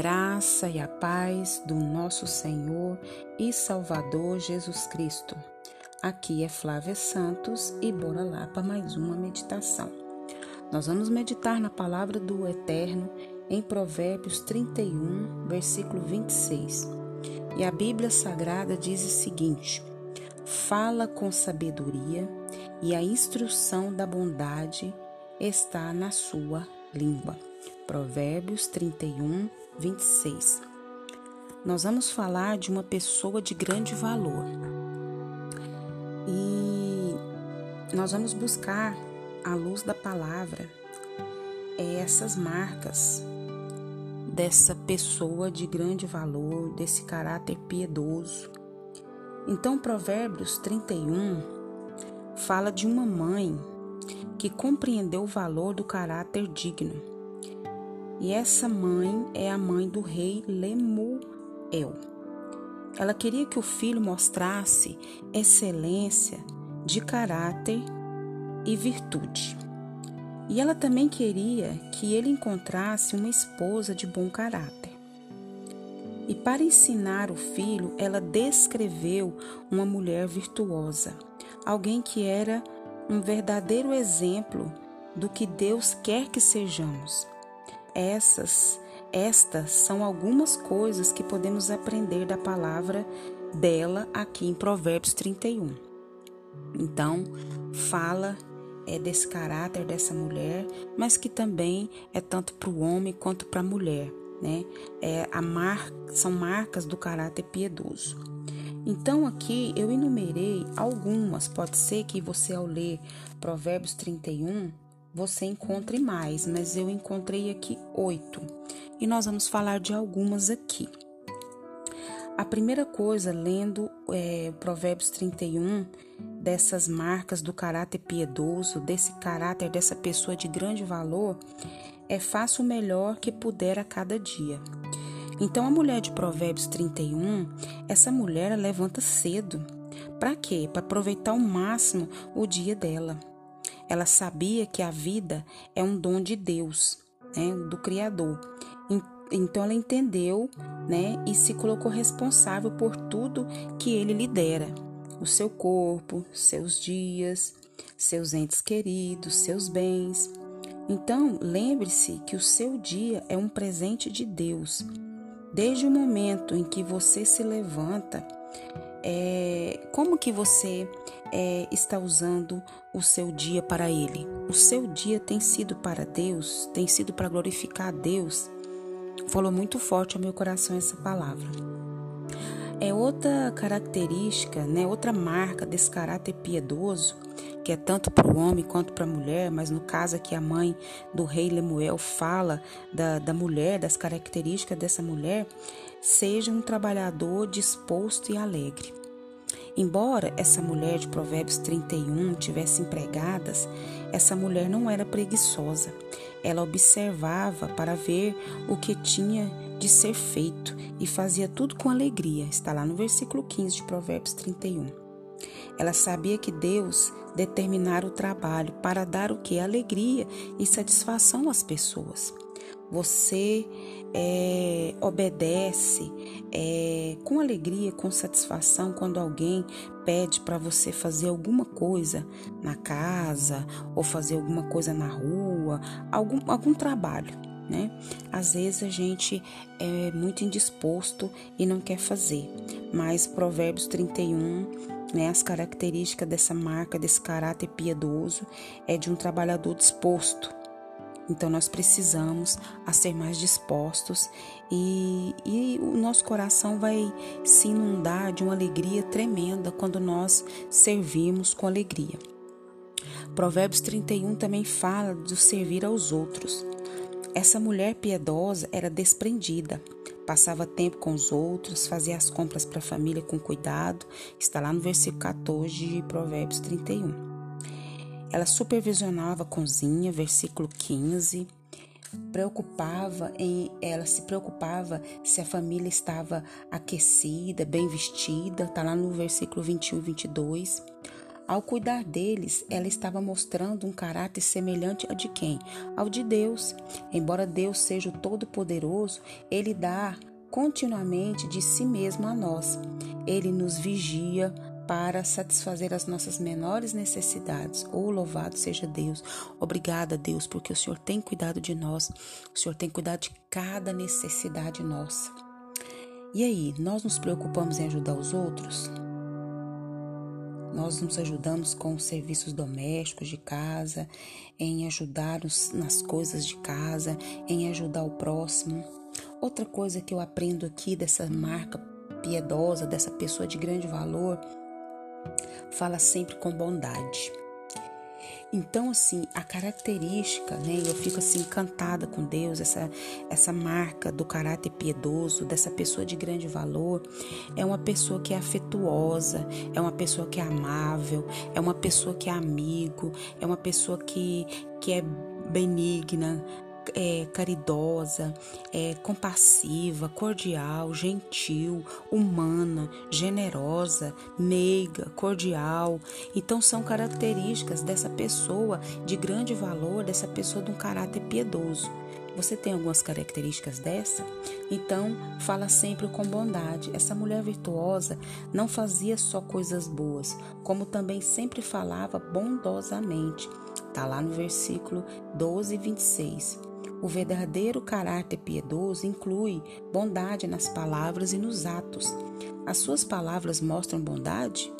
graça e a paz do nosso Senhor e Salvador Jesus Cristo. Aqui é Flávia Santos e bora lá para mais uma meditação. Nós vamos meditar na palavra do Eterno em Provérbios 31, versículo 26. E a Bíblia Sagrada diz o seguinte: Fala com sabedoria e a instrução da bondade está na sua língua. Provérbios 31, 26. Nós vamos falar de uma pessoa de grande valor. E nós vamos buscar, à luz da palavra, essas marcas dessa pessoa de grande valor, desse caráter piedoso. Então, Provérbios 31 fala de uma mãe que compreendeu o valor do caráter digno e essa mãe é a mãe do rei Lemuel. Ela queria que o filho mostrasse excelência de caráter e virtude. E ela também queria que ele encontrasse uma esposa de bom caráter. E para ensinar o filho, ela descreveu uma mulher virtuosa, alguém que era um verdadeiro exemplo do que Deus quer que sejamos essas, estas são algumas coisas que podemos aprender da palavra dela aqui em Provérbios 31. Então, fala é desse caráter dessa mulher, mas que também é tanto para o homem quanto para a mulher, né? É a mar, são marcas do caráter piedoso. Então aqui eu enumerei algumas, pode ser que você ao ler Provérbios 31 você encontre mais, mas eu encontrei aqui oito e nós vamos falar de algumas aqui. A primeira coisa, lendo é, Provérbios 31, dessas marcas do caráter piedoso, desse caráter dessa pessoa de grande valor, é faça o melhor que puder a cada dia. Então, a mulher de Provérbios 31, essa mulher levanta cedo. Para quê? Para aproveitar ao máximo o dia dela. Ela sabia que a vida é um dom de Deus, né, do Criador. Então ela entendeu, né, e se colocou responsável por tudo que ele lhe dera: o seu corpo, seus dias, seus entes queridos, seus bens. Então, lembre-se que o seu dia é um presente de Deus. Desde o momento em que você se levanta, é, como que você é, está usando o seu dia para Ele? O seu dia tem sido para Deus? Tem sido para glorificar a Deus? Falou muito forte ao meu coração essa palavra. É outra característica, né, outra marca desse caráter piedoso, que é tanto para o homem quanto para a mulher, mas no caso aqui a mãe do rei Lemuel fala da, da mulher, das características dessa mulher, seja um trabalhador disposto e alegre. Embora essa mulher de Provérbios 31 tivesse empregadas, essa mulher não era preguiçosa. Ela observava para ver o que tinha de ser feito e fazia tudo com alegria. Está lá no versículo 15 de Provérbios 31. Ela sabia que Deus determinara o trabalho para dar o que? Alegria e satisfação às pessoas. Você é, obedece é, com alegria, com satisfação quando alguém pede para você fazer alguma coisa na casa ou fazer alguma coisa na rua, algum, algum trabalho. Né? Às vezes a gente é muito indisposto e não quer fazer, mas Provérbios 31 né, as características dessa marca, desse caráter piedoso, é de um trabalhador disposto, então nós precisamos a ser mais dispostos e, e o nosso coração vai se inundar de uma alegria tremenda quando nós servimos com alegria. Provérbios 31 também fala do servir aos outros. Essa mulher piedosa era desprendida, passava tempo com os outros, fazia as compras para a família com cuidado. Está lá no versículo 14 de Provérbios 31. Ela supervisionava a cozinha, versículo 15. Preocupava em ela se preocupava se a família estava aquecida, bem vestida, tá lá no versículo 21 e 22. Ao cuidar deles, ela estava mostrando um caráter semelhante ao de quem? Ao de Deus. Embora Deus seja o Todo-Poderoso, ele dá continuamente de si mesmo a nós. Ele nos vigia para satisfazer as nossas menores necessidades. Oh, louvado seja Deus. Obrigada, Deus, porque o Senhor tem cuidado de nós. O Senhor tem cuidado de cada necessidade nossa. E aí, nós nos preocupamos em ajudar os outros? Nós nos ajudamos com os serviços domésticos de casa, em ajudar nas coisas de casa, em ajudar o próximo. Outra coisa que eu aprendo aqui dessa marca piedosa, dessa pessoa de grande valor, fala sempre com bondade. Então, assim, a característica, né? Eu fico assim encantada com Deus, essa, essa marca do caráter piedoso, dessa pessoa de grande valor, é uma pessoa que é afetuosa, é uma pessoa que é amável, é uma pessoa que é amigo, é uma pessoa que, que é benigna, é, caridosa, é, compassiva, cordial, gentil, humana, generosa, meiga, cordial. Então, são características dessa pessoa de grande valor, dessa pessoa de um caráter piedoso. Você tem algumas características dessa? Então, fala sempre com bondade. Essa mulher virtuosa não fazia só coisas boas, como também sempre falava bondosamente. Está lá no versículo 12 e 26. O verdadeiro caráter piedoso inclui bondade nas palavras e nos atos. As suas palavras mostram bondade?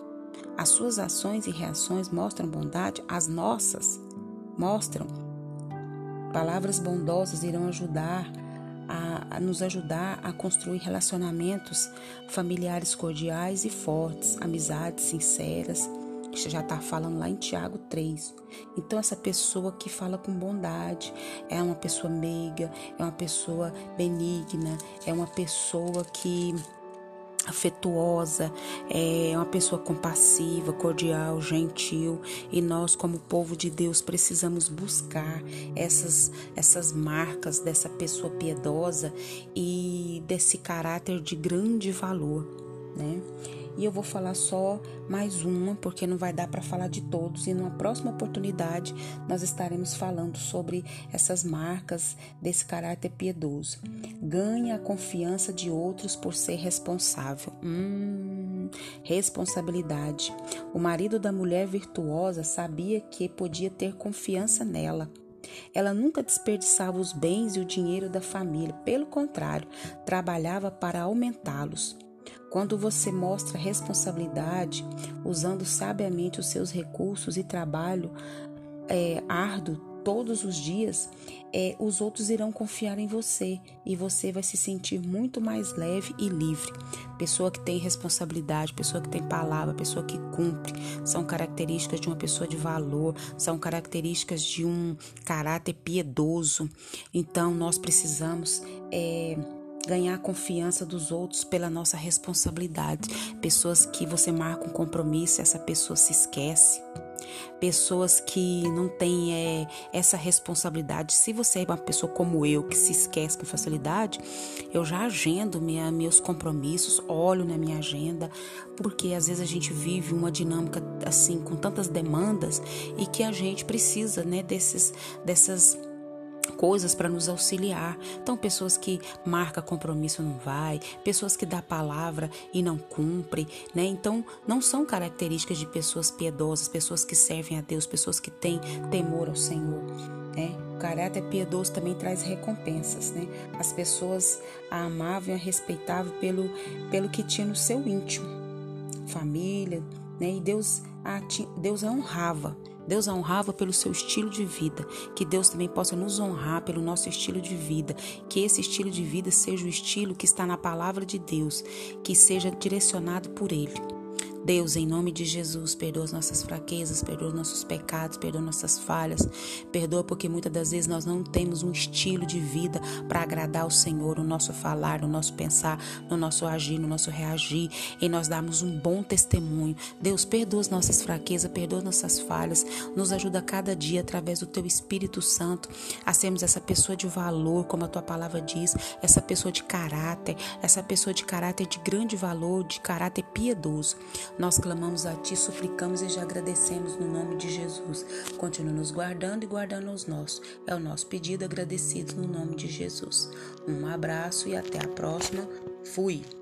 As suas ações e reações mostram bondade? As nossas mostram. Palavras bondosas irão ajudar a, a, nos ajudar a construir relacionamentos familiares cordiais e fortes, amizades sinceras que já está falando lá em Tiago 3. Então, essa pessoa que fala com bondade é uma pessoa meiga, é uma pessoa benigna, é uma pessoa que afetuosa, é uma pessoa compassiva, cordial, gentil, e nós como povo de Deus precisamos buscar essas essas marcas dessa pessoa piedosa e desse caráter de grande valor, né? E eu vou falar só mais uma, porque não vai dar para falar de todos. E numa próxima oportunidade, nós estaremos falando sobre essas marcas desse caráter piedoso. Ganha a confiança de outros por ser responsável. Hum, responsabilidade. O marido da mulher virtuosa sabia que podia ter confiança nela. Ela nunca desperdiçava os bens e o dinheiro da família, pelo contrário, trabalhava para aumentá-los. Quando você mostra responsabilidade, usando sabiamente os seus recursos e trabalho é, árduo todos os dias, é, os outros irão confiar em você e você vai se sentir muito mais leve e livre. Pessoa que tem responsabilidade, pessoa que tem palavra, pessoa que cumpre, são características de uma pessoa de valor, são características de um caráter piedoso. Então, nós precisamos. É, ganhar a confiança dos outros pela nossa responsabilidade. Pessoas que você marca um compromisso, essa pessoa se esquece. Pessoas que não têm é, essa responsabilidade. Se você é uma pessoa como eu, que se esquece com facilidade, eu já agendo minha, meus compromissos, olho na minha agenda, porque às vezes a gente vive uma dinâmica assim, com tantas demandas e que a gente precisa né, desses, dessas coisas para nos auxiliar. Então, pessoas que marca compromisso não vai, pessoas que dá palavra e não cumpre, né? Então, não são características de pessoas piedosas, pessoas que servem a Deus, pessoas que têm temor ao Senhor, né? O caráter piedoso também traz recompensas, né? As pessoas a amavam e a respeitavam pelo, pelo que tinha no seu íntimo, família, né? E Deus a, Deus a honrava Deus a honrava pelo seu estilo de vida. Que Deus também possa nos honrar pelo nosso estilo de vida. Que esse estilo de vida seja o estilo que está na palavra de Deus, que seja direcionado por Ele. Deus, em nome de Jesus, perdoa as nossas fraquezas, perdoa nossos pecados, perdoa nossas falhas. Perdoa porque muitas das vezes nós não temos um estilo de vida para agradar o Senhor, no nosso falar, no nosso pensar, no nosso agir, no nosso reagir, e nós darmos um bom testemunho. Deus, perdoa as nossas fraquezas, perdoa nossas falhas, nos ajuda cada dia através do teu Espírito Santo a sermos essa pessoa de valor, como a tua palavra diz, essa pessoa de caráter, essa pessoa de caráter de grande valor, de caráter piedoso. Nós clamamos a Ti, suplicamos e já agradecemos no nome de Jesus. Continua nos guardando e guardando os nossos. É o nosso pedido agradecido no nome de Jesus. Um abraço e até a próxima. Fui!